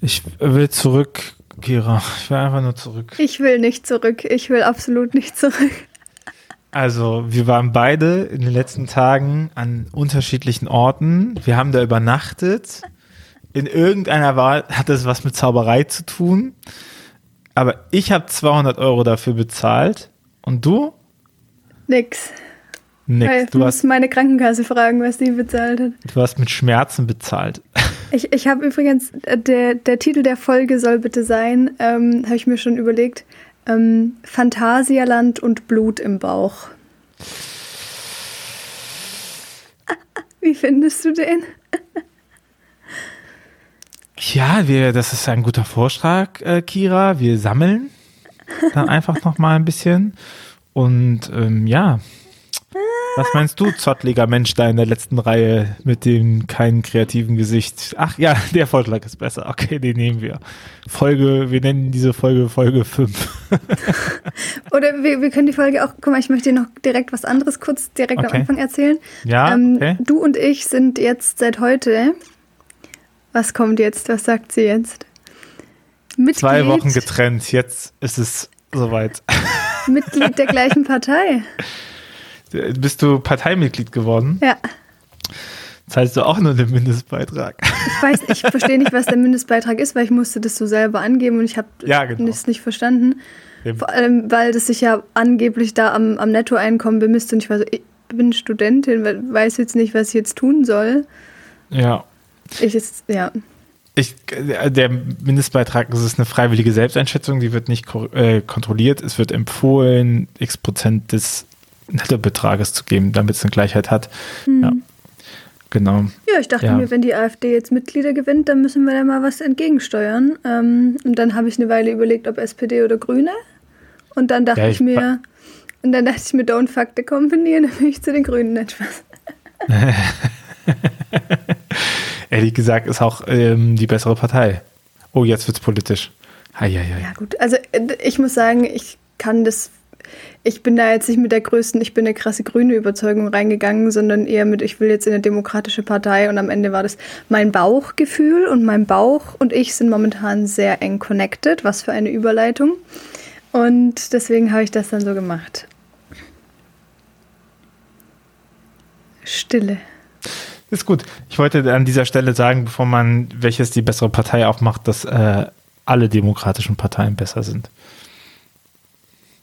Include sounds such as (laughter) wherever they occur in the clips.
Ich will zurück, Kira. Ich will einfach nur zurück. Ich will nicht zurück. Ich will absolut nicht zurück. Also, wir waren beide in den letzten Tagen an unterschiedlichen Orten. Wir haben da übernachtet. In irgendeiner Wahl hat es was mit Zauberei zu tun. Aber ich habe 200 Euro dafür bezahlt. Und du? Nix. Nix. Weil Du muss hast, meine Krankenkasse fragen, was die bezahlt hat. du hast mit Schmerzen bezahlt. Ich, ich habe übrigens, äh, der, der Titel der Folge soll bitte sein, ähm, habe ich mir schon überlegt, ähm, Phantasialand und Blut im Bauch. (laughs) Wie findest du den? Ja, wir, das ist ein guter Vorschlag, äh, Kira. Wir sammeln dann einfach noch mal ein bisschen. Und ähm, ja, was meinst du, zottliger Mensch da in der letzten Reihe mit dem keinen kreativen Gesicht? Ach ja, (laughs) der Vorschlag ist besser. Okay, den nehmen wir. Folge, wir nennen diese Folge Folge 5. (laughs) Oder wir, wir können die Folge auch, guck mal, ich möchte dir noch direkt was anderes kurz direkt Okay. am Anfang erzählen. Ja, ähm, okay. Du und ich sind jetzt seit heute, was kommt jetzt, was sagt sie jetzt? Mitglied, Zwei Wochen getrennt, jetzt ist es soweit. Mitglied der gleichen Partei. (laughs) Bist du Parteimitglied geworden? Ja. Zahlst du auch nur den Mindestbeitrag? Ich weiß, ich verstehe nicht, was der Mindestbeitrag ist, weil ich musste das so selber angeben und ich habe Ja, genau. das nicht verstanden. Eben. Vor allem, weil das sich ja angeblich da am, am Nettoeinkommen bemisst und ich war so, ich bin Studentin, we- weiß jetzt nicht, was ich jetzt tun soll. Ja. Ich ist, ja. Ich, äh, der Mindestbeitrag das ist eine freiwillige Selbsteinschätzung, die wird nicht äh, kontrolliert. Es wird empfohlen, x Prozent des Nettobetrages zu geben, damit es eine Gleichheit hat. Ja, genau. Ja, ich dachte Ja. mir, wenn die AfD jetzt Mitglieder gewinnt, dann müssen wir da mal was entgegensteuern. Ähm, und dann habe ich eine Weile überlegt, ob SPD oder Grüne. Und dann dachte Ja, ich, ich mir, und dann dachte ich mir, don't fuck the company, und dann bin ich zu den Grünen nicht (laughs) Spaß. Ehrlich gesagt ist auch ähm, die bessere Partei. Oh, jetzt wird's politisch. Heieiei. Ja, gut. Also äh, ich muss sagen, ich kann das. Ich bin da jetzt nicht mit der größten, ich bin eine krasse grüne Überzeugung reingegangen, sondern eher mit, ich will jetzt in eine demokratische Partei und am Ende war das mein Bauchgefühl und mein Bauch und ich sind momentan sehr eng connected. Was für eine Überleitung. Und deswegen habe ich das dann so gemacht. Stille. Ist gut. Ich wollte an dieser Stelle sagen, bevor man welches die bessere Partei aufmacht, dass äh, alle demokratischen Parteien besser sind.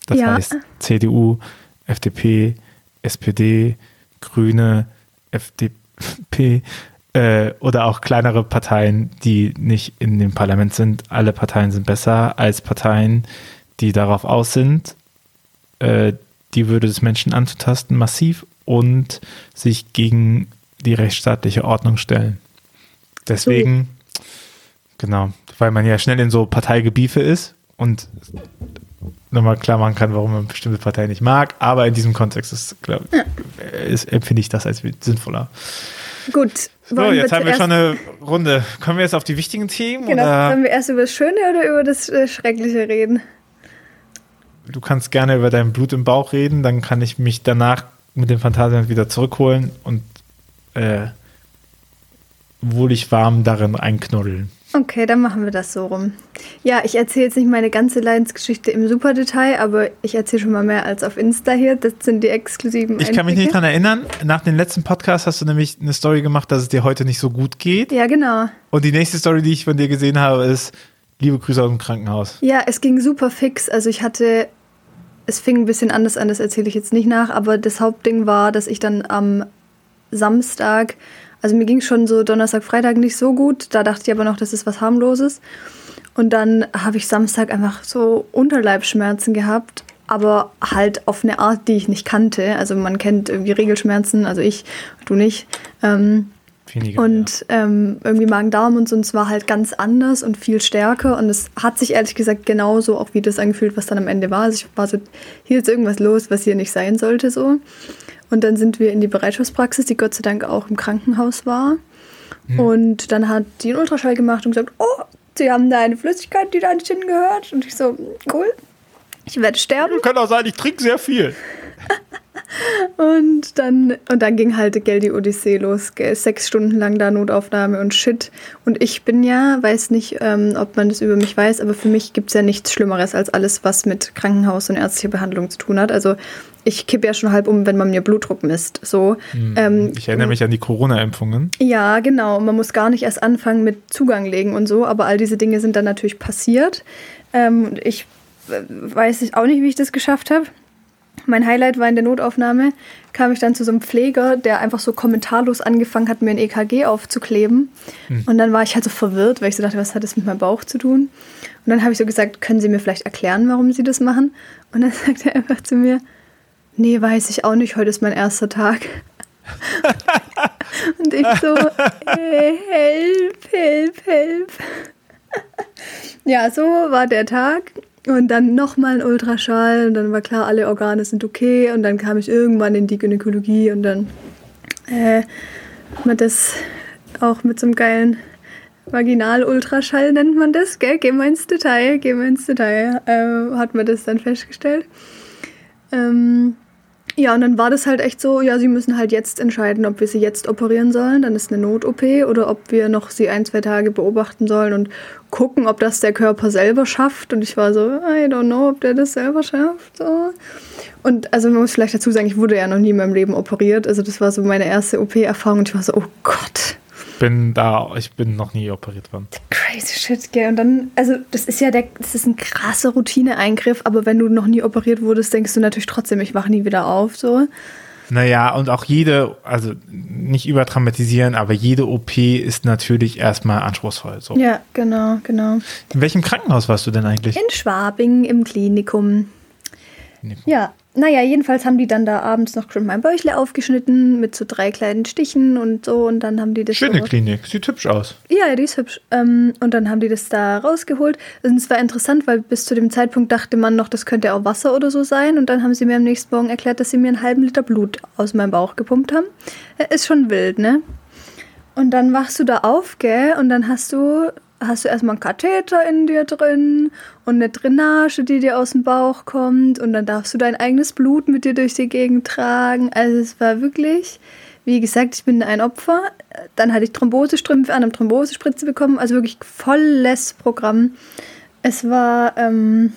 Das Ja. heißt CDU, FDP, SPD, Grüne, FDP äh, oder auch kleinere Parteien, die nicht in dem Parlament sind. Alle Parteien sind besser als Parteien, die darauf aus sind, äh, die Würde des Menschen anzutasten, massiv und sich gegen die rechtsstaatliche Ordnung stellen. Deswegen, genau, weil man ja schnell in so Parteigebiefe ist und nochmal klar machen kann, warum man bestimmte Parteien nicht mag, aber in diesem Kontext ist, glaub, ist, empfinde ich das als sinnvoller. Gut. So, jetzt haben wir schon eine Runde. Kommen wir jetzt auf die wichtigen Themen? Genau. Oder? Wollen wir erst über das Schöne oder über das äh, Schreckliche reden? Du kannst gerne über dein Blut im Bauch reden, dann kann ich mich danach mit dem Phantasialand wieder zurückholen und äh, wohlig warm darin einknuddeln. Okay, dann machen wir das so rum. Ja, ich erzähle jetzt nicht meine ganze Leidensgeschichte im Superdetail, aber ich erzähle schon mal mehr als auf Insta hier. Das sind die exklusiven Ich kann mich nicht dran erinnern, nach dem letzten Podcast hast du nämlich eine Story gemacht, dass es dir heute nicht so gut geht. Ja, genau. Und die nächste Story, die ich von dir gesehen habe, ist Liebe Grüße aus dem Krankenhaus. Ja, es ging super fix. Also ich hatte, es fing ein bisschen anders an, das erzähle ich jetzt nicht nach, aber das Hauptding war, dass ich dann am Samstag, also mir ging schon so Donnerstag, Freitag nicht so gut. Da dachte ich aber noch, das ist was harmloses. Und dann habe ich Samstag einfach so Unterleibsschmerzen gehabt, aber halt auf eine Art, die ich nicht kannte. Also man kennt irgendwie Regelschmerzen, also ich, du nicht. Ähm, Weniger. und ähm, irgendwie Magen-Darm und so, und es war halt ganz anders und viel stärker. Und es hat sich ehrlich gesagt genauso auch wie das angefühlt, was dann am Ende war. Also ich war so, hier ist irgendwas los, was hier nicht sein sollte so. Und dann sind wir in die Bereitschaftspraxis, die Gott sei Dank auch im Krankenhaus war. Und dann hat die einen Ultraschall gemacht und gesagt, oh, Sie haben da eine Flüssigkeit, die da nicht hingehört. Und ich so, cool, ich werde sterben. Kann auch sein, ich trinke sehr viel. (laughs) Und dann, und dann ging halt gell, die Odyssee los. Gell. Sechs Stunden lang da Notaufnahme und Shit. Und ich bin ja, weiß nicht, ähm, ob man das über mich weiß, aber für mich gibt es ja nichts Schlimmeres als alles, was mit Krankenhaus und ärztlicher Behandlung zu tun hat. Also ich kippe ja schon halb um, wenn man mir Blutdruck misst. So, hm, ähm, ich erinnere mich an die Corona-Impfungen. Ja, genau. Man muss gar nicht erst anfangen mit Zugang legen und so, aber all diese Dinge sind dann natürlich passiert. Ähm, ich äh, weiß auch nicht, wie ich das geschafft habe. Mein Highlight war in der Notaufnahme, kam ich dann zu so einem Pfleger, der einfach so kommentarlos angefangen hat, mir ein EKG aufzukleben. Hm. Und dann war ich halt so verwirrt, weil ich so dachte, was hat das mit meinem Bauch zu tun? Und dann habe ich so gesagt, können Sie mir vielleicht erklären, warum Sie das machen? Und dann (laughs) sagt er einfach zu mir, nee, weiß ich auch nicht, heute ist mein erster Tag. (laughs) und ich so, äh, help, help, help. ja, so war der Tag. Und dann nochmal ein Ultraschall und dann war klar, alle Organe sind okay. Und dann kam ich irgendwann in die Gynäkologie und dann äh, hat man das auch mit so einem geilen Vaginal-Ultraschall nennt man das, gell? Gehen wir ins Detail, gehen wir ins Detail, äh, hat man das dann festgestellt. Ähm, ja, und dann war das halt echt so, ja, sie müssen halt jetzt entscheiden, ob wir sie jetzt operieren sollen, dann ist eine Not-OP, oder ob wir noch sie ein, zwei Tage beobachten sollen und gucken, ob das der Körper selber schafft. Und ich war so, I don't know, ob der das selber schafft. Und also man muss vielleicht dazu sagen, ich wurde ja noch nie in meinem Leben operiert. Also das war so meine erste OP-Erfahrung und ich war so, oh Gott, bin da, ich bin noch nie operiert worden. Crazy shit, gell. Und dann, also das ist ja der, das ist ein krasser Routineeingriff, aber wenn du noch nie operiert wurdest, denkst du natürlich trotzdem, ich wache nie wieder auf, so. Naja, und auch jede, also nicht übertraumatisieren, aber jede OP ist natürlich erstmal anspruchsvoll. So. Ja, genau, genau. In welchem Krankenhaus warst du denn eigentlich? In Schwabing im Klinikum. Ja, naja, jedenfalls haben die dann da abends noch schon mein Bäuchle aufgeschnitten mit so drei kleinen Stichen und so und dann haben die das. Schöne so Klinik, sieht hübsch aus. Ja, die ist hübsch. Ähm, und dann haben die das da rausgeholt. Und es war interessant, weil bis zu dem Zeitpunkt dachte man noch, das könnte auch Wasser oder so sein. Und dann haben sie mir am nächsten Morgen erklärt, dass sie mir einen halben Liter Blut aus meinem Bauch gepumpt haben. Äh, ist schon wild, ne? Und dann wachst du da auf, gell? Und dann hast du hast du erstmal einen Katheter in dir drin und eine Drainage, die dir aus dem Bauch kommt und dann darfst du dein eigenes Blut mit dir durch die Gegend tragen. Also es war wirklich, wie gesagt, ich bin ein Opfer. Dann hatte ich Thrombosestrümpfe an, einem Thrombosespritze bekommen, also wirklich volles Programm. Es war ähm,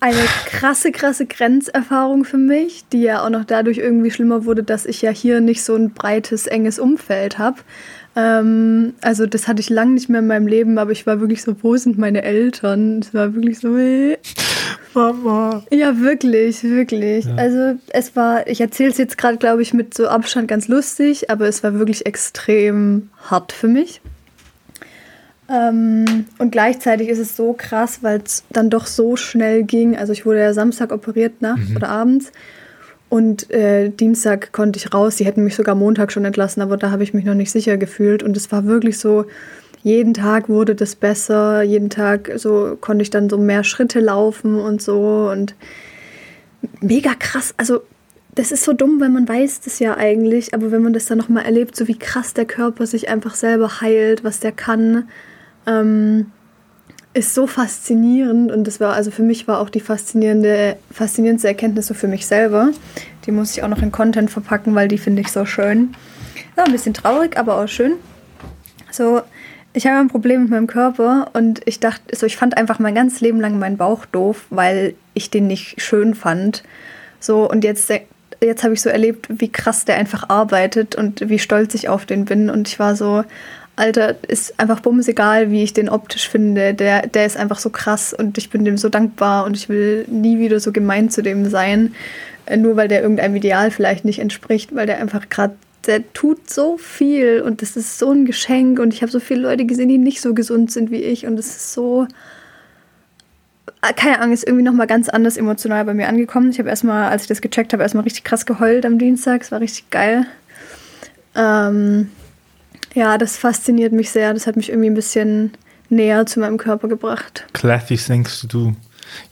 eine krasse, krasse Grenzerfahrung für mich, die ja auch noch dadurch irgendwie schlimmer wurde, dass ich ja hier nicht so ein breites, enges Umfeld habe. Ähm, also das hatte ich lange nicht mehr in meinem Leben, aber ich war wirklich so, wo sind meine Eltern? Es war wirklich so, hey. Mama. Ja, wirklich, wirklich. Ja. Also es war, ich erzähle es jetzt gerade, glaube ich, mit so Abstand ganz lustig, aber es war wirklich extrem hart für mich. Ähm, und gleichzeitig ist es so krass, weil es dann doch so schnell ging. Also ich wurde ja Samstag operiert, nachts mhm. oder abends. Und äh, Dienstag konnte ich raus. Die hätten mich sogar Montag schon entlassen, aber da habe ich mich noch nicht sicher gefühlt. Und es war wirklich so, jeden Tag wurde das besser. Jeden Tag so konnte ich dann so mehr Schritte laufen und so. Und mega krass. Also das ist so dumm, weil man weiß das ja eigentlich, aber wenn man das dann nochmal erlebt, so wie krass der Körper sich einfach selber heilt, was der kann, ähm, ist so faszinierend und das war also für mich war auch die faszinierende faszinierendste Erkenntnis so für mich selber. Die muss ich auch noch in Content verpacken, weil die finde ich so schön. Ja, ein bisschen traurig, aber auch schön. So, ich habe ein Problem mit meinem Körper und ich dachte, so ich fand einfach mein ganzes Leben lang meinen Bauch doof, weil ich den nicht schön fand. So und jetzt jetzt habe ich so erlebt, wie krass der einfach arbeitet und wie stolz ich auf den bin und ich war so Alter, ist einfach bumsegal, wie ich den optisch finde. Der, der ist einfach so krass und ich bin dem so dankbar und ich will nie wieder so gemein zu dem sein. Äh, nur weil der irgendeinem Ideal vielleicht nicht entspricht, weil der einfach gerade, der tut so viel und das ist so ein Geschenk und ich habe so viele Leute gesehen, die nicht so gesund sind wie ich und es ist so, äh, keine Ahnung, ist irgendwie nochmal ganz anders emotional bei mir angekommen. Ich habe erstmal, als ich das gecheckt habe, erstmal richtig krass geheult am Dienstag. Es war richtig geil. Ähm, ja, das fasziniert mich sehr. Das hat mich irgendwie ein bisschen näher zu meinem Körper gebracht. Classy things to do.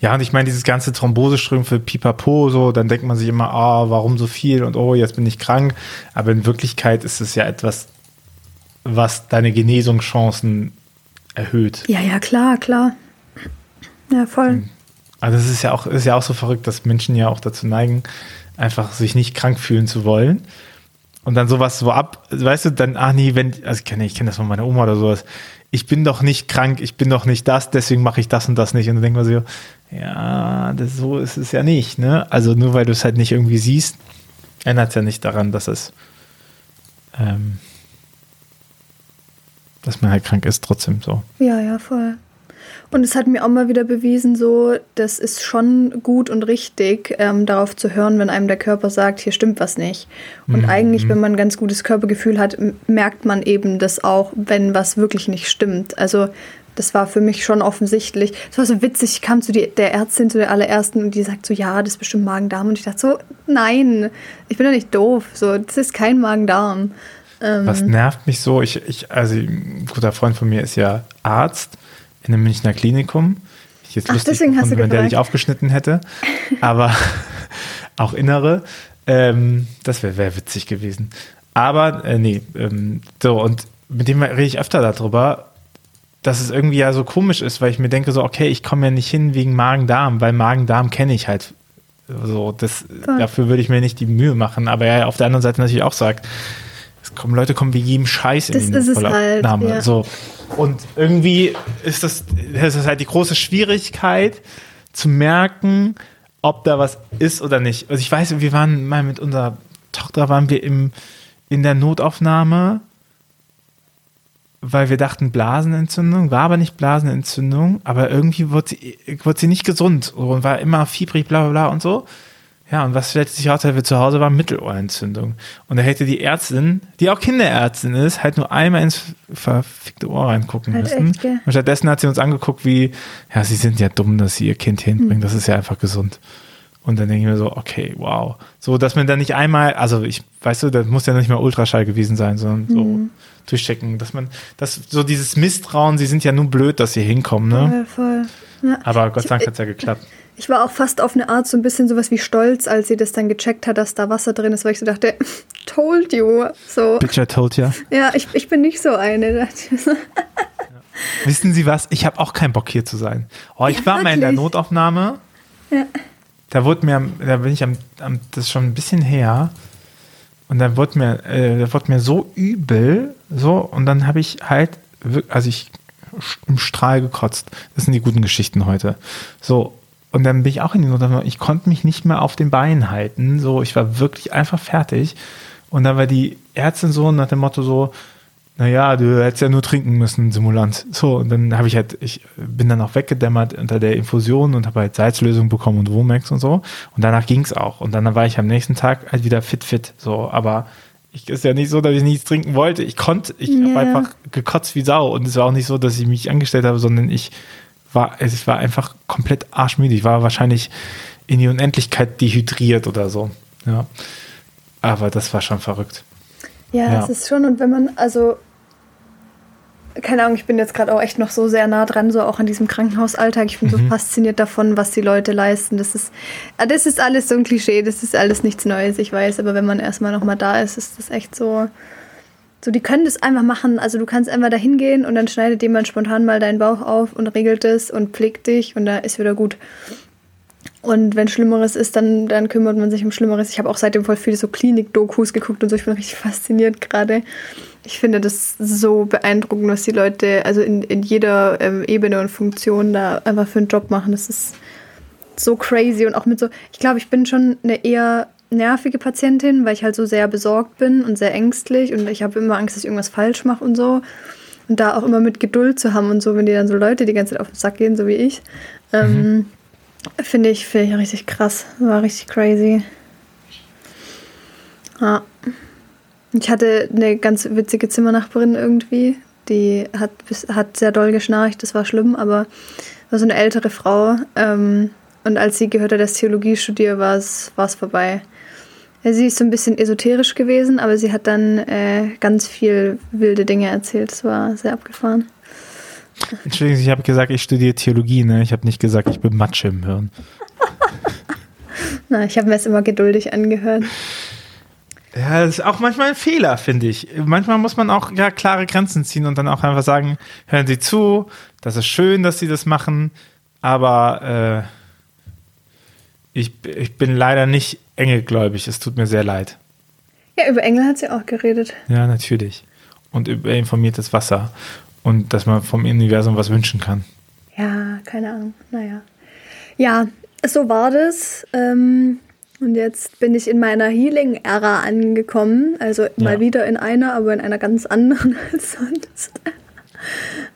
Ja, und ich meine, dieses ganze Thrombosestrümpfe, pipapo, so, dann denkt man sich immer, ah, oh, warum so viel und oh, jetzt bin ich krank. Aber in Wirklichkeit ist es ja etwas, was deine Genesungschancen erhöht. Ja, ja, klar, klar. Ja, voll. Also es ist ja auch, ist ja auch so verrückt, dass Menschen ja auch dazu neigen, einfach sich nicht krank fühlen zu wollen. Und dann sowas so ab, weißt du, dann, ach nee, wenn, also ich kenne ich kenn das von meiner Oma oder sowas, ich bin doch nicht krank, ich bin doch nicht das, deswegen mache ich das und das nicht. Und dann denkt man so, ja, das, so ist es ja nicht, ne? Also nur weil du es halt nicht irgendwie siehst, ändert es ja nicht daran, dass es, ähm, dass man halt krank ist, trotzdem so. Ja, ja, voll. Und es hat mir auch mal wieder bewiesen, so, das ist schon gut und richtig, ähm, darauf zu hören, wenn einem der Körper sagt, hier stimmt was nicht. Und mhm. eigentlich, wenn man ein ganz gutes Körpergefühl hat, merkt man eben das auch, wenn was wirklich nicht stimmt. Also das war für mich schon offensichtlich. Es war so witzig, ich kam zu die, der Ärztin, zu der allerersten, und die sagt so, ja, das ist bestimmt Magen-Darm. Und ich dachte so, nein, ich bin doch nicht doof. So, das ist kein Magen-Darm. Ähm, Was nervt mich so? Ich, ich, also ein guter Freund von mir ist ja Arzt in einem Münchner Klinikum. Ich jetzt Ach, lustig deswegen gefunden, wenn der dich aufgeschnitten hätte. (laughs) Aber (laughs) auch innere. Ähm, das wäre wär witzig gewesen. Aber, äh, nee, ähm, so, und mit dem rede ich öfter darüber, dass es irgendwie ja so komisch ist, weil ich mir denke, so, okay, ich komme ja nicht hin wegen Magen-Darm, weil Magen-Darm kenne ich halt. So, das, dafür würde ich mir nicht die Mühe machen. Aber ja, auf der anderen Seite natürlich auch sagt, kommen Leute kommen wie jedem Scheiß in das die Vollabnahme. Halt, ja. So. Und irgendwie ist das, das ist halt die große Schwierigkeit zu merken, ob da was ist oder nicht. Also ich weiß, wir waren mal mit unserer Tochter waren wir im, in der Notaufnahme, weil wir dachten Blasenentzündung, war aber nicht Blasenentzündung, aber irgendwie wurde sie, wurde sie nicht gesund und war immer fiebrig, bla bla bla und so. Ja, und was stellte sich raus, als wir zu Hause waren? Mittelohrentzündung. Und da hätte die Ärztin, die auch Kinderärztin ist, halt nur einmal ins verfickte Ohr reingucken halt müssen. Echt, und stattdessen hat sie uns angeguckt wie, ja, sie sind ja dumm, dass sie ihr Kind hinbringen, hm. das ist ja einfach gesund. Und dann denke ich mir so, okay, wow. So, dass man dann nicht einmal, also ich, weißt du, das muss ja nicht mal Ultraschall gewesen sein, sondern so mhm. durchchecken, dass man, dass so dieses Misstrauen, sie sind ja nun blöd, dass sie hinkommen, ne? Voll, voll. Ja. Aber Gott sei Dank hat es ja geklappt. Ich war auch fast auf eine Art so ein bisschen sowas wie stolz, als sie das dann gecheckt hat, dass da Wasser drin ist, weil ich so dachte, (laughs) told you. So. Bitch, I told ya. Ja, ich, ich bin nicht so eine. (laughs) Wissen Sie was? Ich habe auch keinen Bock hier zu sein. Oh, ich ja, war mal in der Notaufnahme. Ja. Da wurde mir, da bin ich am, am das ist schon ein bisschen her. Und da wurde mir, äh, da wurde mir so übel, so, und dann habe ich halt, also ich im Strahl gekotzt. Das sind die guten Geschichten heute. So, und dann bin ich auch in die Notaufnahme. Ich konnte mich nicht mehr auf den Beinen halten. So, ich war wirklich einfach fertig. Und dann war die Ärztin so nach dem Motto so, naja, du hättest ja nur trinken müssen, Simulant. So, und dann habe ich halt, ich bin dann auch weggedämmert unter der Infusion und habe halt Salzlösung bekommen und Womex und so. Und danach ging es auch. Und dann war ich am nächsten Tag halt wieder fit, fit. So, aber ich ist ja nicht so, dass ich nichts trinken wollte. Ich konnte, ich yeah. habe einfach gekotzt wie Sau. Und es war auch nicht so, dass ich mich angestellt habe, sondern ich war, ich war einfach komplett arschmüde. Ich war wahrscheinlich in die Unendlichkeit dehydriert oder so. Ja. Aber das war schon verrückt. Ja, ja. es ist schon, und wenn man, also, keine Ahnung, ich bin jetzt gerade auch echt noch so sehr nah dran, so auch an diesem Krankenhausalltag. Ich bin mhm. so fasziniert davon, was die Leute leisten. Das ist, ah, das ist alles so ein Klischee, das ist alles nichts Neues, ich weiß, aber wenn man erstmal nochmal da ist, ist das echt so, so, die können das einfach machen. Also du kannst einfach da hingehen und dann schneidet jemand spontan mal deinen Bauch auf und regelt es und pflegt dich und da ist wieder gut. Und wenn Schlimmeres ist, dann, dann kümmert man sich um Schlimmeres. Ich habe auch seitdem voll viele so Klinik-Dokus geguckt und so. Ich bin richtig fasziniert gerade. Ich finde das so beeindruckend, was die Leute, also in, in jeder ähm, Ebene und Funktion da einfach für einen Job machen. Das ist so crazy und auch mit so, ich glaube, ich bin schon eine eher nervige Patientin, weil ich halt so sehr besorgt bin und sehr ängstlich und ich habe immer Angst, dass ich irgendwas falsch mache und so. Und da auch immer mit Geduld zu haben und so, wenn die dann so Leute die ganze Zeit auf den Sack gehen, so wie ich, ähm, mhm. finde ich, find ich richtig krass. War richtig crazy. Ja. Ich hatte eine ganz witzige Zimmernachbarin irgendwie. Die hat, hat sehr doll geschnarcht, das war schlimm, aber war so eine ältere Frau. Ähm, und als sie gehört hat, dass Theologie studiere, war es vorbei. Sie ist so ein bisschen esoterisch gewesen, aber sie hat dann äh, ganz viel wilde Dinge erzählt. Es war sehr abgefahren. Entschuldigung, ich habe gesagt, ich studiere Theologie, ne? Ich habe nicht gesagt, ich bin Matsche im Hirn. Na, ich habe mir das immer geduldig angehört. Ja, das ist auch manchmal ein Fehler, finde ich. Manchmal muss man auch ja, klare Grenzen ziehen und dann auch einfach sagen, hören Sie zu, das ist schön, dass Sie das machen, aber äh, ich, ich bin leider nicht engelgläubig. Es tut mir sehr leid. Ja, über Engel hat sie auch geredet. Ja, natürlich. Und über informiertes Wasser. Und dass man vom Universum was wünschen kann. Ja, keine Ahnung. Naja. Ja, so war das. Ähm, und jetzt bin ich in meiner Healing-Ära angekommen. Also mal Ja. wieder in einer, aber in einer ganz anderen (laughs) als sonst.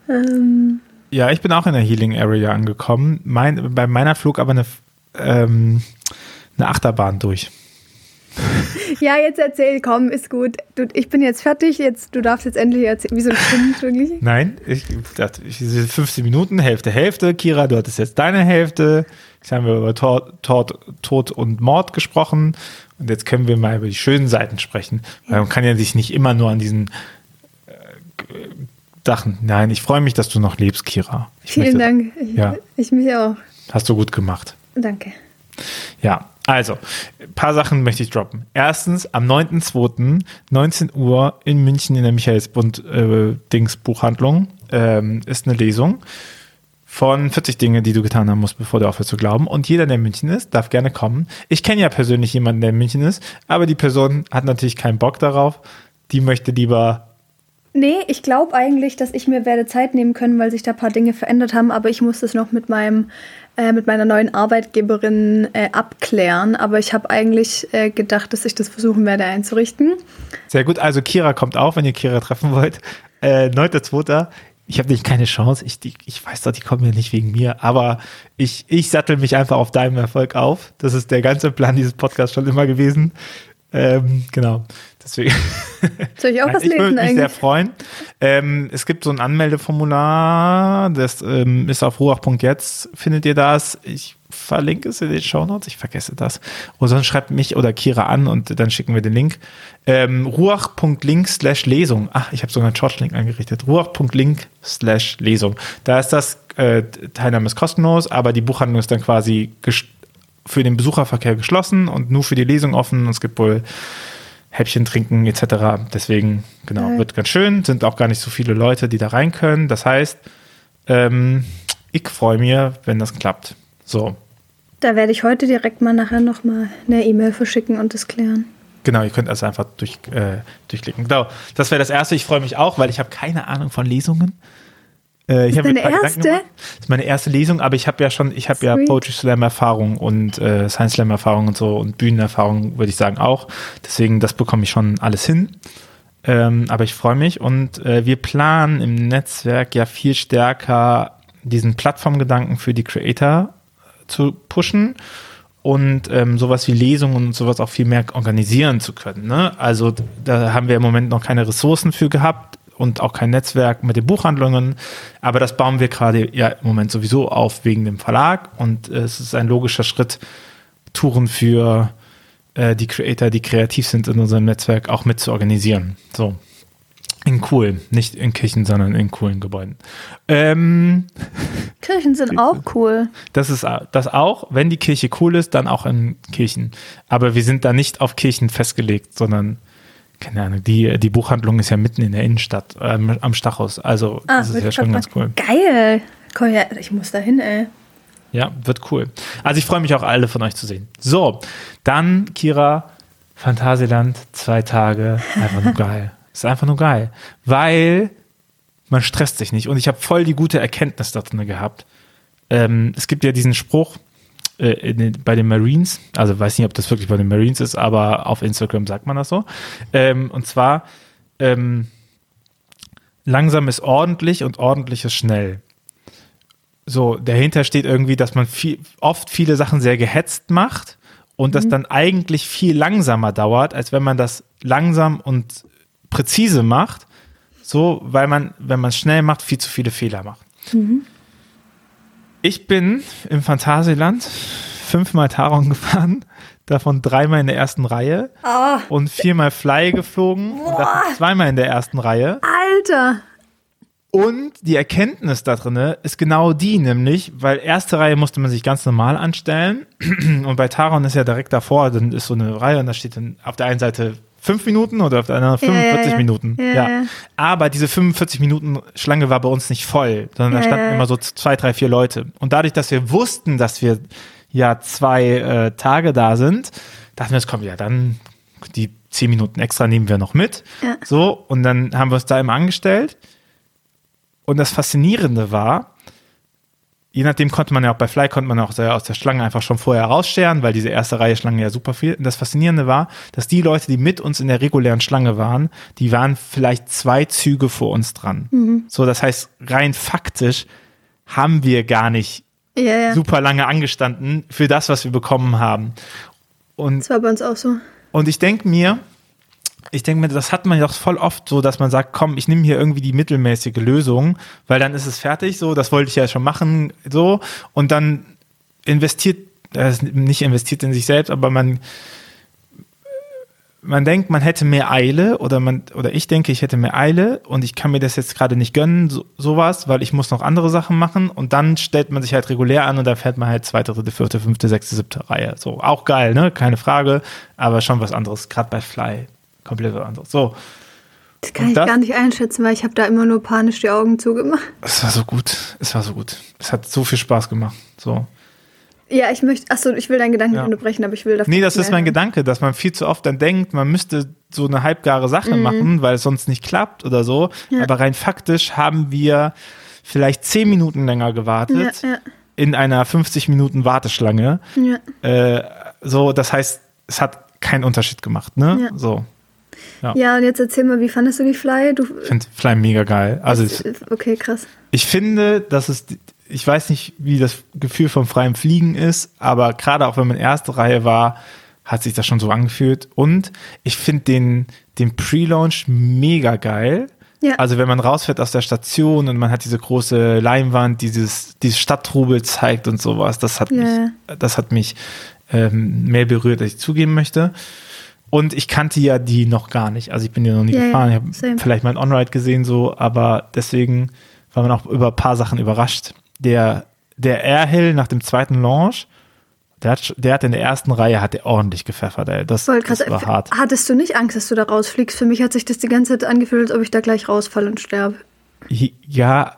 ähm, Ja, ich bin auch in der Healing Area angekommen. Mein, bei meiner Flug aber eine, ähm, eine Achterbahn durch. (laughs) ja, jetzt erzähl, komm, ist gut. Du, ich bin jetzt fertig, jetzt, du darfst jetzt endlich erzählen. Wie so ein Kind, (laughs) wirklich. Nein, ich dachte, ich, 15 Minuten, Hälfte, Hälfte. Kira, du hattest jetzt deine Hälfte. Jetzt haben wir über Tod, Tod, Tod und Mord gesprochen. Und jetzt können wir mal über die schönen Seiten sprechen. Weil man kann ja sich nicht immer nur an diesen äh, Sachen. Nein, ich freue mich, dass du noch lebst, Kira. Ich Vielen möchte- Dank. Ich, Ja. ich mich auch. Hast du gut gemacht. Danke. Ja, also, ein paar Sachen möchte ich droppen. Erstens, am 9.2., 19 Uhr in München in der Michaelsbund äh, ähm, ist eine Lesung von 40 Dinge, die du getan haben musst, bevor du aufhörst zu glauben. Und jeder, der in München ist, darf gerne kommen. Ich kenne ja persönlich jemanden, der in München ist, aber die Person hat natürlich keinen Bock darauf. Die möchte lieber Nee, ich glaube eigentlich, dass ich mir werde Zeit nehmen können, weil sich da ein paar Dinge verändert haben, aber ich muss das noch mit meinem äh, mit meiner neuen Arbeitgeberin äh, abklären. Aber ich habe eigentlich äh, gedacht, dass ich das versuchen werde einzurichten. Sehr gut, also Kira kommt auch, wenn ihr Kira treffen wollt. Äh, 9.2. Ich habe nicht keine Chance. Ich, die, ich weiß doch, die kommen ja nicht wegen mir, aber ich, ich sattel mich einfach auf deinem Erfolg auf. Das ist der ganze Plan dieses Podcasts schon immer gewesen. Ähm, genau. Deswegen. Soll ich auch (laughs) was ich würde lesen mich sehr eigentlich? freuen. Ähm, es gibt so ein Anmeldeformular, das ähm, ist auf ruach.jetzt, findet ihr das. Ich verlinke es in den Shownotes, ich vergesse das. Oder sonst schreibt mich oder Kira an und dann schicken wir den Link. Ähm, ruach.link slash Lesung. Ach, ich habe sogar einen Shortlink eingerichtet. ruach.link slash Lesung. Da ist das, äh, Teilnahme ist kostenlos, aber die Buchhandlung ist dann quasi ges- für den Besucherverkehr geschlossen und nur für die Lesung offen. Und es gibt wohl Häppchen trinken etc. Deswegen, genau, wird ganz schön. Sind auch gar nicht so viele Leute, die da rein können. Das heißt, ähm, ich freue mich, wenn das klappt. So, Da werde ich heute direkt mal nachher nochmal eine E-Mail verschicken und das klären. genau, ihr könnt also einfach durch, äh, durchklicken. Genau, das wäre das Erste. Ich freue mich auch, weil ich habe keine Ahnung von Lesungen. Äh, ich Ist habe mir deine erste? gemacht. Das ist meine erste Lesung, aber ich habe ja schon, ich habe ja. Poetry Slam Erfahrung und äh, Science Slam Erfahrung und so und Bühnenerfahrung würde ich sagen auch. Deswegen, das bekomme ich schon alles hin. Ähm, aber ich freue mich und äh, wir planen im Netzwerk ja viel stärker diesen Plattformgedanken für die Creator zu pushen und ähm, sowas wie Lesungen und sowas auch viel mehr organisieren zu können. Ne? Also da haben wir im Moment noch keine Ressourcen für gehabt und auch kein Netzwerk mit den Buchhandlungen, aber das bauen wir gerade ja im Moment sowieso auf wegen dem Verlag und äh, es ist ein logischer Schritt, Touren für äh, die Creator, die kreativ sind in unserem Netzwerk, auch mit zu organisieren. So. In cool, nicht in Kirchen, sondern in coolen Gebäuden. Ähm, (laughs) Kirchen sind auch cool. das ist das auch, wenn die Kirche cool ist, dann auch in Kirchen. Aber wir sind da nicht auf Kirchen festgelegt, sondern keine Ahnung, die, die Buchhandlung ist ja mitten in der Innenstadt, ähm, am Stachus. Also Ah, das ist ja schon ganz cool. Geil. Komm her, ich muss da hin, ey. Ja, wird cool. Also ich freue mich auch alle von euch zu sehen. So, dann Kira, Phantasialand, zwei Tage, einfach nur geil. (laughs) Ist einfach nur geil, weil man stresst sich nicht und ich habe voll die gute Erkenntnis da drin gehabt. Ähm, es gibt ja diesen Spruch äh, den, bei den Marines, also weiß nicht, ob das wirklich bei den Marines ist, aber auf Instagram sagt man das so. Ähm, und zwar ähm, langsam ist ordentlich und ordentlich ist schnell so dahinter steht irgendwie, dass man viel, oft viele Sachen sehr gehetzt macht und das dann eigentlich viel langsamer dauert, als wenn man das langsam und präzise macht, so weil man, wenn man es schnell macht, viel zu viele Fehler macht. Ich bin im Phantasialand fünfmal Taron (laughs) gefahren, davon dreimal in der ersten Reihe Ah, und viermal Fly geflogen und davon zweimal in der ersten Reihe. Alter. Und die Erkenntnis da drinne ist genau die, nämlich, weil erste Reihe musste man sich ganz normal anstellen (clears throat) und bei Taron ist ja direkt davor, dann ist so eine Reihe und da steht dann auf der einen Seite fünf Minuten oder auf ja, 45 ja. Minuten. Ja. Aber diese 45 Minuten Schlange war bei uns nicht voll, sondern da standen immer so zwei, drei, vier Leute. Und dadurch, dass wir wussten, dass wir ja zwei äh, Tage da sind, dachten wir, es kommt ja dann die zehn Minuten extra nehmen wir noch mit. So, und dann haben wir uns da immer angestellt. Und das Faszinierende war, je nachdem konnte man ja auch bei Fly, konnte man auch aus der Schlange einfach schon vorher rausscheren, weil diese erste Reihe Schlange ja super viel. Und das Faszinierende war, dass die Leute, die mit uns in der regulären Schlange waren, die waren vielleicht zwei Züge vor uns dran. Mhm. So, das heißt, rein faktisch haben wir gar nicht ja, ja. super lange angestanden für das, was wir bekommen haben. Und das war bei uns auch so. Und ich denke mir, ich denke mir, das hat man auch voll oft so, dass man sagt, komm, ich nehme hier irgendwie die mittelmäßige Lösung, weil dann ist es fertig, so, das wollte ich ja schon machen, so, und dann investiert, äh, nicht investiert in sich selbst, aber man, man denkt, man hätte mehr Eile oder man, oder ich denke, ich hätte mehr Eile und ich kann mir das jetzt gerade nicht gönnen, so, sowas, weil ich muss noch andere Sachen machen und dann stellt man sich halt regulär an und dann fährt man halt zweite, dritte, vierte, fünfte, sechste, siebte Reihe. So, auch geil, ne? Keine Frage, aber schon was anderes, gerade bei Fly komplett anderes. So. Das kann und ich das, gar nicht einschätzen, weil ich habe da immer nur panisch die Augen zugemacht. Es war so gut. Es war so gut. Es hat so viel Spaß gemacht. So. Ja, ich möchte, achso, ich will deinen Gedanken ja. unterbrechen, aber ich will dafür. Nee, das ist mein Gedanke, dass man viel zu oft dann denkt, man müsste so eine halbgare Sache mhm. machen, weil es sonst nicht klappt oder so. Ja. Aber rein faktisch haben wir vielleicht zehn Minuten länger gewartet ja, in einer 50 Minuten Warteschlange. Äh, so, das heißt, es hat keinen Unterschied gemacht, ne? So. Ja. ja, und jetzt erzähl mal, wie fandest du die Fly? Du ich finde Fly mega geil. Also ich, okay, krass. Ich finde, dass es, ich weiß nicht, wie das Gefühl vom freien Fliegen ist, aber gerade auch wenn man erste Reihe war, hat sich das schon so angefühlt. Und ich finde den, den Pre-Launch mega geil. Ja. Also wenn man rausfährt aus der Station und man hat diese große Leinwand, dieses, dieses Stadttrubel zeigt und sowas, das hat ja. mich, das hat mich ähm, mehr berührt, als ich zugeben möchte. Und ich kannte ja die noch gar nicht. Also ich bin ja noch nie yeah, gefahren. Ich habe vielleicht mal ein On-Ride gesehen, so, aber deswegen war man auch über ein paar Sachen überrascht. Der, der Airhill nach dem zweiten Launch, der hat, der hat in der ersten Reihe hat der ordentlich gepfeffert, ey. Das, Voll krass. das war hart. Hattest du nicht Angst, dass du da rausfliegst? Für mich hat sich das die ganze Zeit angefühlt, als ob ich da gleich rausfalle und sterbe. Ja,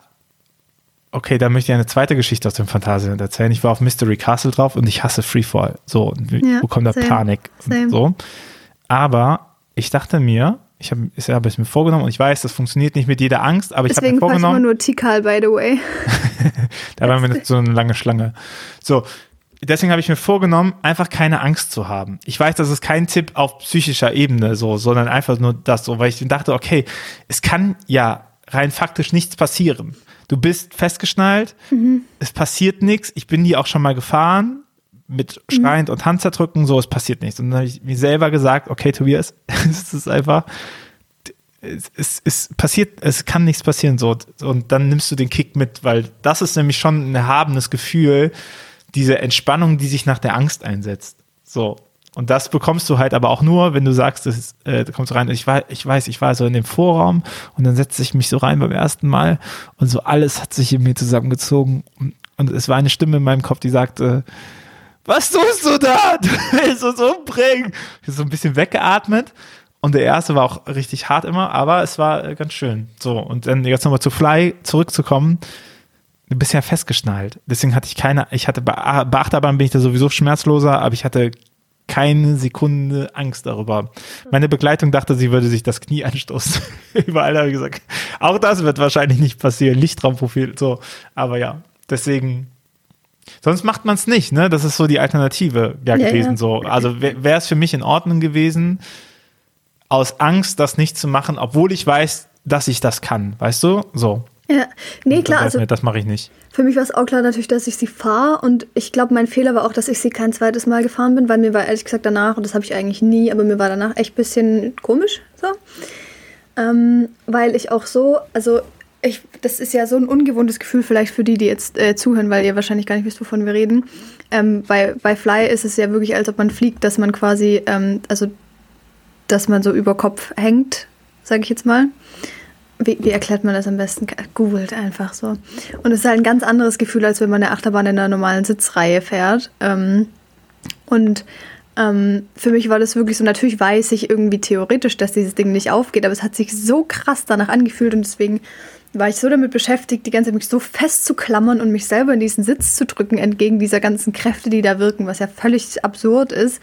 okay, da möchte ich eine zweite Geschichte aus dem Phantasialand erzählen. Ich war auf Mystery Castle drauf und ich hasse Freefall. So, ja, bekomme da same, Panik. Same. So. Aber ich dachte mir, ich habe es hab mir vorgenommen und ich weiß, das funktioniert nicht mit jeder Angst, aber ich habe mir vorgenommen. Deswegen nur Tikal, by the way. (laughs) da war mir so eine lange Schlange. So, deswegen habe ich mir vorgenommen, einfach keine Angst zu haben. Ich weiß, das ist kein Tipp auf psychischer Ebene so, sondern einfach nur das so, weil ich dachte, okay, es kann ja rein faktisch nichts passieren. Du bist festgeschnallt, mhm. es passiert nichts. Ich bin die auch schon mal gefahren mit mhm. schreiend mhm. und Hand zerdrücken, so, es passiert nichts. Und dann habe ich mir selber gesagt, okay, Tobias, (laughs) es ist einfach, es, es, es passiert, es kann nichts passieren, so. Und dann nimmst du den Kick mit, weil das ist nämlich schon ein erhabenes Gefühl, diese Entspannung, die sich nach der Angst einsetzt. So. Und das bekommst du halt aber auch nur, wenn du sagst, das äh, da kommst du rein. Ich, war, ich weiß, ich war so in dem Vorraum und dann setzte ich mich so rein beim ersten Mal und so alles hat sich in mir zusammengezogen. Und es war eine Stimme in meinem Kopf, die sagte, was tust du da? (laughs) Du willst uns umbringen. Ich so ein bisschen weggeatmet. Und der erste war auch richtig hart immer, aber es war äh, ganz schön. So, und dann jetzt nochmal zu Fly zurückzukommen. Du bist ja festgeschnallt. Deswegen hatte ich keine, ich hatte bei, bei Achterbahn bin ich da sowieso schmerzloser, aber ich hatte keine Sekunde Angst darüber. Meine Begleitung dachte, sie würde sich das Knie anstoßen. (laughs) Überall habe ich gesagt, auch das wird wahrscheinlich nicht passieren. Lichtraumprofil, so. Aber ja, deswegen Sonst macht man es nicht, ne? Das ist so die Alternative ja, ja gewesen. Ja. So. Also wäre es für mich in Ordnung gewesen, aus Angst, das nicht zu machen, obwohl ich weiß, dass ich das kann. Weißt du? So. Ja, nee, klar. Also, das mache ich nicht. Für mich war es auch klar natürlich, dass ich sie fahre und ich glaube, mein Fehler war auch, dass ich sie kein zweites Mal gefahren bin, weil mir war ehrlich gesagt danach, und das habe ich eigentlich nie, aber mir war danach echt ein bisschen komisch, so. Ähm, weil ich auch so, also ich, das ist ja so ein ungewohntes Gefühl vielleicht für die, die jetzt äh, zuhören, weil ihr wahrscheinlich gar nicht wisst, wovon wir reden. Ähm, bei, bei Fly ist es ja wirklich, als ob man fliegt, dass man quasi, ähm, also dass man so über Kopf hängt, sage ich jetzt mal. Wie, wie, erklärt man das am besten? Googelt einfach so. Und es ist halt ein ganz anderes Gefühl, als wenn man eine Achterbahn in einer normalen Sitzreihe fährt. Ähm, und ähm, für mich war das wirklich so, natürlich weiß ich irgendwie theoretisch, dass dieses Ding nicht aufgeht, aber es hat sich so krass danach angefühlt und deswegen war ich so damit beschäftigt, die ganze Zeit mich so festzuklammern und mich selber in diesen Sitz zu drücken, entgegen dieser ganzen Kräfte, die da wirken, was ja völlig absurd ist.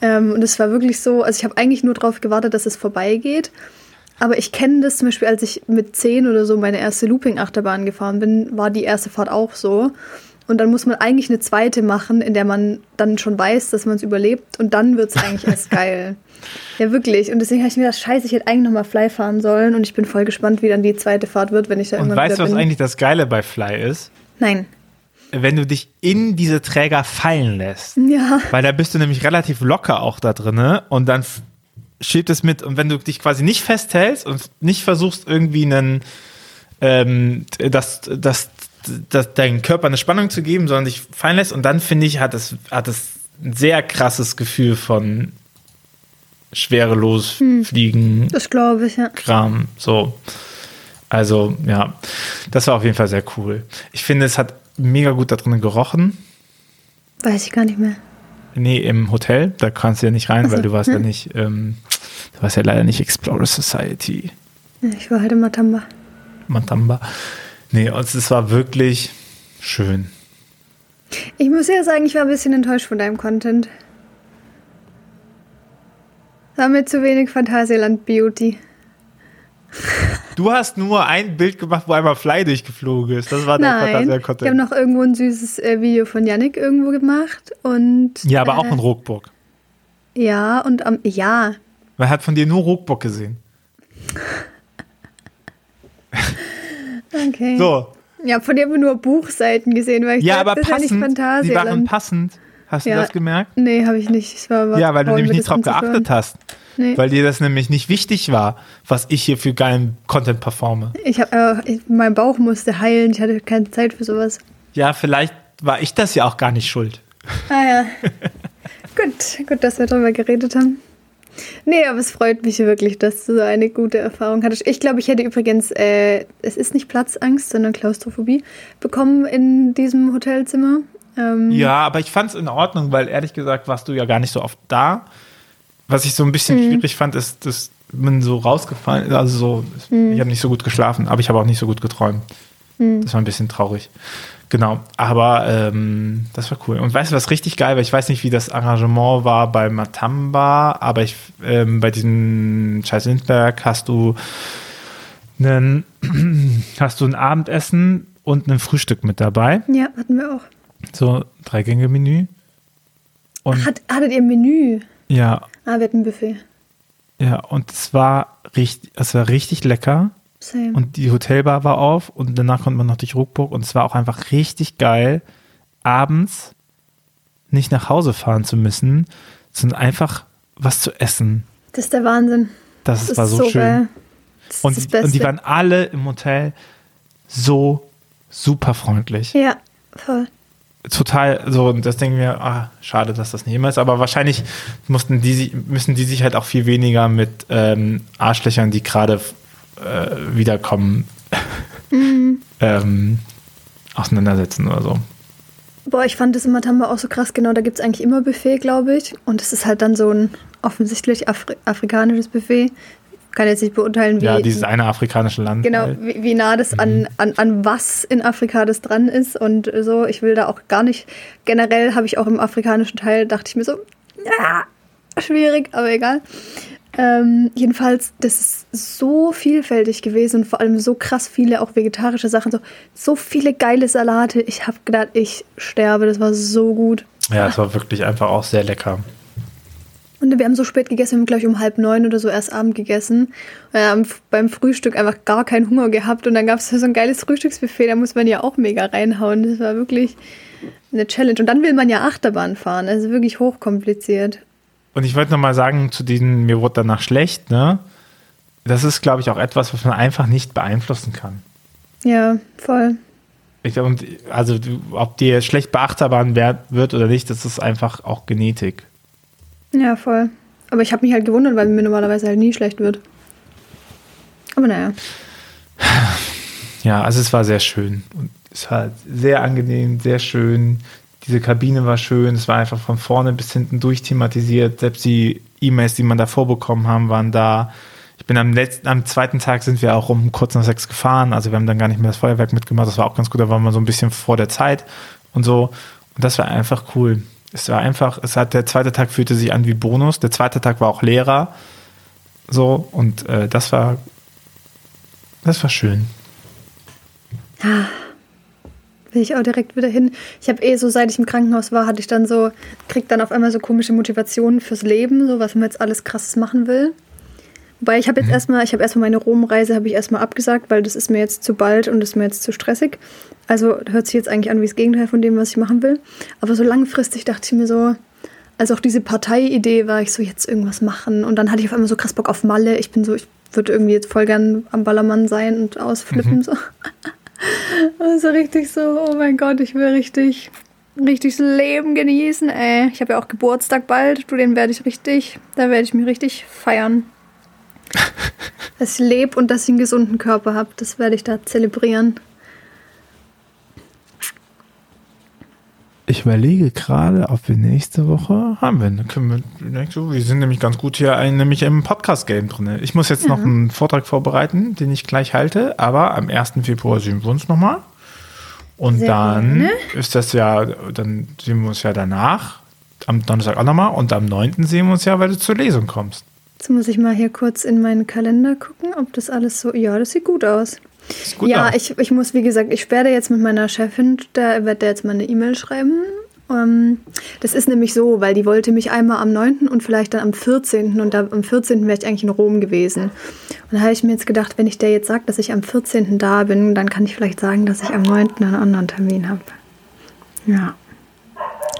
Ähm, und es war wirklich so, also ich habe eigentlich nur darauf gewartet, dass es vorbeigeht. Aber ich kenne das zum Beispiel, als ich mit 10 oder so meine erste Looping-Achterbahn gefahren bin, war die erste Fahrt auch so. Und dann muss man eigentlich eine zweite machen, in der man dann schon weiß, dass man es überlebt. Und dann wird es eigentlich erst (laughs) geil. Ja, wirklich. Und deswegen habe ich mir gedacht, scheiße, ich hätte eigentlich nochmal Fly fahren sollen. Und ich bin voll gespannt, wie dann die zweite Fahrt wird, wenn ich da Und irgendwann weißt du, was bin. eigentlich das Geile bei Fly ist? Nein. Wenn du dich in diese Träger fallen lässt. Ja. Weil da bist du nämlich relativ locker auch da drinne und dann schiebt es mit. Und wenn du dich quasi nicht festhältst und nicht versuchst, irgendwie einen, ähm, das, das, das, deinen Körper eine Spannung zu geben, sondern dich fallen lässt, und dann finde ich, hat es, hat es ein sehr krasses Gefühl von schwerelos fliegen, Das glaube ich, ja. Kram, so. Also, ja, das war auf jeden Fall sehr cool. Ich finde, es hat mega gut da drinnen gerochen. Weiß ich gar nicht mehr. Nee, im Hotel, da kannst du ja nicht rein, so, weil du warst ja hm. nicht, ähm, du warst ja leider nicht Explorer Society, Ja, Ich war halt in Matamba. Matamba. Nee, und es war wirklich schön. Ich muss ja sagen, ich war ein bisschen enttäuscht von deinem Content. War mir zu wenig Phantasialand Beauty. Du hast nur ein Bild gemacht, wo einmal Fly durchgeflogen ist. Das war der Nein, ich habe noch irgendwo ein süßes äh, Video von Yannick irgendwo gemacht und Ja, aber auch äh, in Ruckburg. ja und am ja Man hat von dir nur Ruckburg gesehen. (laughs) okay So, ja von dir habe ich nur Buchseiten gesehen weil ich ja, dachte, aber das ist ja nicht passend. Die waren passend. Hast du Ja. das gemerkt? nee habe ich nicht ich war, war Ja, weil du nämlich nicht drauf geachtet hast. nee. Weil dir das nämlich nicht wichtig war, was ich hier für geilen Content performe. ich habe äh, mein Bauch musste heilen ich hatte keine Zeit für sowas Ja, vielleicht war ich das ja auch gar nicht schuld. Ah ja. (laughs) gut, gut, dass wir darüber geredet haben. Nee, aber es freut mich wirklich, dass du so eine gute Erfahrung hattest. Ich glaube, ich hätte übrigens, äh, es ist nicht Platzangst, sondern Klaustrophobie bekommen in diesem Hotelzimmer. Ähm, Ja, aber ich fand es in Ordnung, weil ehrlich gesagt warst du ja gar nicht so oft da. Was ich so ein bisschen Mhm. schwierig fand, ist, dass man so rausgefallen ist. Also so, Mhm. ich habe nicht so gut geschlafen, aber ich habe auch nicht so gut geträumt. Das war ein bisschen traurig. Genau, aber ähm, das war cool. Und weißt du, was richtig geil war? Ich weiß nicht, wie das Arrangement war bei Matamba, aber ich ähm, bei diesem Scheiß Lindberg hast du einen, (clears throat) hast du ein Abendessen und ein Frühstück mit dabei. ja, hatten wir auch. So Drei-Gänge-Menü. Hat, hattet ihr ein Menü? ja, Ah, wir hatten ein Buffet. ja, und es war richtig, es war richtig lecker. Same. Und die Hotelbar war auf und danach konnte man noch durch Ruckburg und es war auch einfach richtig geil, abends nicht nach Hause fahren zu müssen, sondern einfach was zu essen. das ist der Wahnsinn. Das, Das war ist so, so schön. Und, und die waren alle im Hotel so super freundlich. Ja, voll. total so und das denken wir, ah, schade, dass das nicht immer ist, aber wahrscheinlich mussten die, müssen die sich halt auch viel weniger mit ähm, Arschlöchern, die gerade äh, wiederkommen, ähm, auseinandersetzen oder so. Boah, ich fand das in Matamba auch so krass. Genau, da gibt es eigentlich immer Buffet, glaube ich. Und es ist halt dann so ein offensichtlich Afri afrikanisches Buffet. Kann jetzt nicht beurteilen, wie, Ja, dieses eine afrikanische Land. genau, halt. wie, wie nah das an, an, an was in Afrika das dran ist. Und so, ich will da auch gar nicht. Generell habe ich auch im afrikanischen Teil, dachte ich mir so, ja, schwierig, aber egal. Ähm, jedenfalls, das ist so vielfältig gewesen und vor allem so krass viele auch vegetarische Sachen, so, so viele geile Salate. Ich habe gedacht, ich sterbe, das war so gut. Ja, es war wirklich einfach auch sehr lecker. Und wir haben so spät gegessen, wir haben glaube ich um halb neun oder so erst Abend gegessen. Wir haben beim Frühstück einfach gar keinen Hunger gehabt und dann gab es so ein geiles Frühstücksbuffet, da muss man ja auch mega reinhauen. Das war wirklich eine Challenge. Und dann will man ja Achterbahn fahren, also wirklich hochkompliziert. Und ich wollte noch mal sagen, zu denen, mir wurde danach schlecht, ne? Das ist, glaube ich, auch etwas, was man einfach nicht beeinflussen kann. Ja, voll. Ich glaube, und also ob dir schlecht wer- wird oder nicht, das ist einfach auch Genetik. Ja, voll. Aber ich habe mich halt gewundert, weil mir normalerweise halt nie schlecht wird. Aber naja. Ja, also es war sehr schön. Und es war sehr angenehm, sehr schön. Diese Kabine war schön. Es war einfach von vorne bis hinten durchthematisiert. Selbst die E-Mails, die man davor bekommen haben, waren da. Ich bin am letzten, am zweiten Tag sind wir auch um kurz nach sechs gefahren. Also wir haben dann gar nicht mehr das Feuerwerk mitgemacht. Das war auch ganz gut. Da waren wir so ein bisschen vor der Zeit und so. Und das war einfach cool. Es war einfach, es hat der zweite Tag fühlte sich an wie Bonus. Der zweite Tag war auch Lehrer. So, und äh, das war das war schön. Will ich auch direkt wieder hin. Ich habe eh so, seit ich im Krankenhaus war, hatte ich dann so, krieg dann auf einmal so komische Motivationen fürs Leben, so was man jetzt alles krasses machen will. Wobei ich habe jetzt mhm. erstmal, ich habe erstmal meine Rom-Reise habe ich erstmal abgesagt, weil das ist mir jetzt zu bald und ist mir jetzt zu stressig. Also hört sich jetzt eigentlich an wie das Gegenteil von dem, was ich machen will. Aber so langfristig dachte ich mir so, also auch diese Parteiidee war ich so jetzt irgendwas machen und dann hatte ich auf einmal so krass Bock auf Malle. Ich bin so, ich würde irgendwie jetzt voll gern am Ballermann sein und ausflippen mhm. so. (laughs) (laughs) Also richtig so, oh mein Gott, ich will richtig, richtig das Leben genießen, ey. Ich habe ja auch Geburtstag bald, du, den werde ich richtig, da werde ich mich richtig feiern. (laughs) dass ich lebe und dass ich einen gesunden Körper habe, das werde ich da zelebrieren. Ich überlege gerade, ob wir nächste Woche haben wir. Dann können wir, wir sind nämlich ganz gut hier ein, nämlich im Podcast-Game drin. Ich muss jetzt ja. noch einen Vortrag vorbereiten, den ich gleich halte, aber am 1. Februar sehen wir uns nochmal. Und Sehr dann gerne. ist das ja, dann sehen wir uns ja danach, am Donnerstag auch nochmal und am 9. sehen wir uns ja, weil du zur Lesung kommst. Jetzt muss ich mal hier kurz in meinen Kalender gucken, ob das alles so, ja, das sieht gut aus ja, ich, ich muss, wie gesagt, ich werde jetzt mit meiner Chefin, da wird der jetzt mal eine E-Mail schreiben. Um, ähm, das ist nämlich so, weil die wollte mich einmal am 9. und vielleicht dann am 14. und da, am 14. wäre ich eigentlich in Rom gewesen. Und da habe ich mir jetzt gedacht, wenn ich der jetzt sage, dass ich am 14. da bin, dann kann ich vielleicht sagen, dass ich am 9. einen anderen Termin habe. Ja.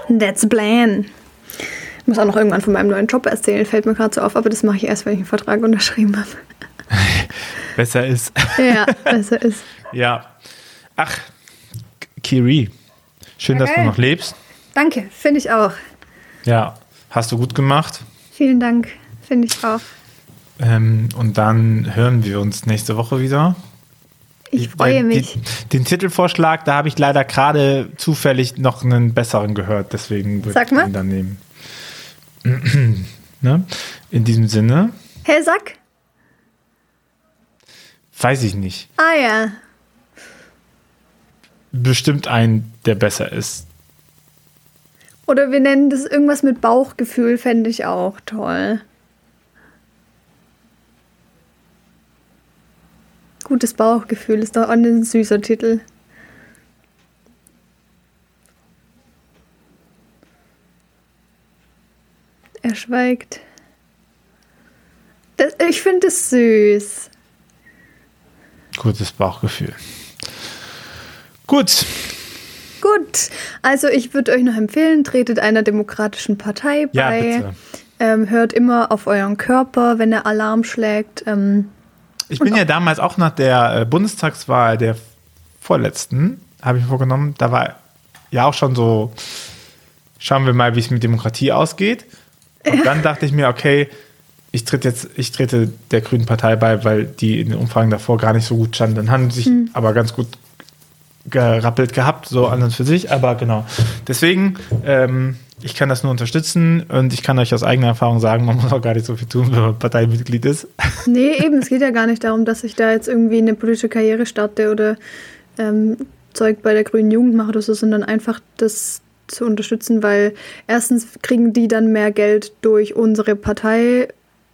That's plan. Ich muss auch noch irgendwann von meinem neuen Job erzählen, fällt mir gerade so auf, aber das mache ich erst, wenn ich einen Vertrag unterschrieben habe. (laughs) besser ist. Ja, besser ist. (laughs) ja. Ach, Kiri, schön, okay. dass du noch lebst. Danke, finde ich auch. Ja, hast du gut gemacht. Vielen Dank, finde ich auch. Ähm, und dann hören wir uns nächste Woche wieder. Ich freue mich. Den, den Titelvorschlag, da habe ich leider gerade zufällig noch einen besseren gehört, deswegen würde ich ihn dann nehmen. (clears throat) ne? In diesem Sinne. Herr Sack? Weiß ich nicht. Ah ja. Bestimmt ein, der besser ist. Oder wir nennen das irgendwas mit Bauchgefühl, fände ich auch toll. Gutes Bauchgefühl ist doch auch ein süßer Titel. Er schweigt. Das, ich finde es süß. Gutes Bauchgefühl. Gut. Gut, also ich würde euch noch empfehlen, tretet einer demokratischen Partei bei. Ja. Ähm, hört immer auf euren Körper, wenn der Alarm schlägt. Ähm, ich bin ja damals auch nach der äh, Bundestagswahl der vorletzten, habe ich vorgenommen, da war ja auch schon so, schauen wir mal, wie es mit Demokratie ausgeht. Und dann dachte ich mir, okay, ich trete jetzt, ich trete der Grünen Partei bei, weil die in den Umfragen davor gar nicht so gut standen. Dann haben sie sich hm. aber ganz gut gerappelt gehabt, so an und für sich. Aber genau. Deswegen, ähm, ich kann das nur unterstützen und ich kann euch aus eigener Erfahrung sagen, man muss auch gar nicht so viel tun, wenn man Parteimitglied ist. (laughs) Nee, eben, es geht ja gar nicht darum, dass ich da jetzt irgendwie eine politische Karriere starte oder ähm, Zeug bei der Grünen Jugend mache oder so, sondern einfach das zu unterstützen, weil erstens kriegen die dann mehr Geld durch unsere Partei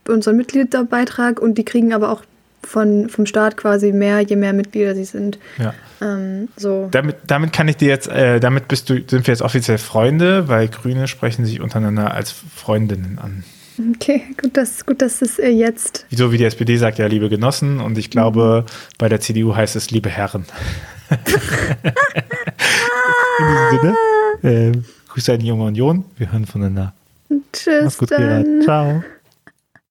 unseren Mitgliederbeitrag und die kriegen aber auch von, vom Staat quasi mehr, je mehr Mitglieder sie sind. Ja. Ähm, so. damit, damit kann ich dir jetzt, äh, damit bist du, sind wir jetzt offiziell Freunde, weil Grüne sprechen sich untereinander als Freundinnen an. Okay, gut, dass, gut, dass es äh, jetzt. So wie die SPD sagt, ja, liebe Genossen, und ich glaube, mhm. bei der CDU heißt es liebe Herren. (laughs) In diesem Sinne, äh, Grüße an die junge Union, wir hören voneinander. Tschüss. Mach's gut, Gerard. Ciao.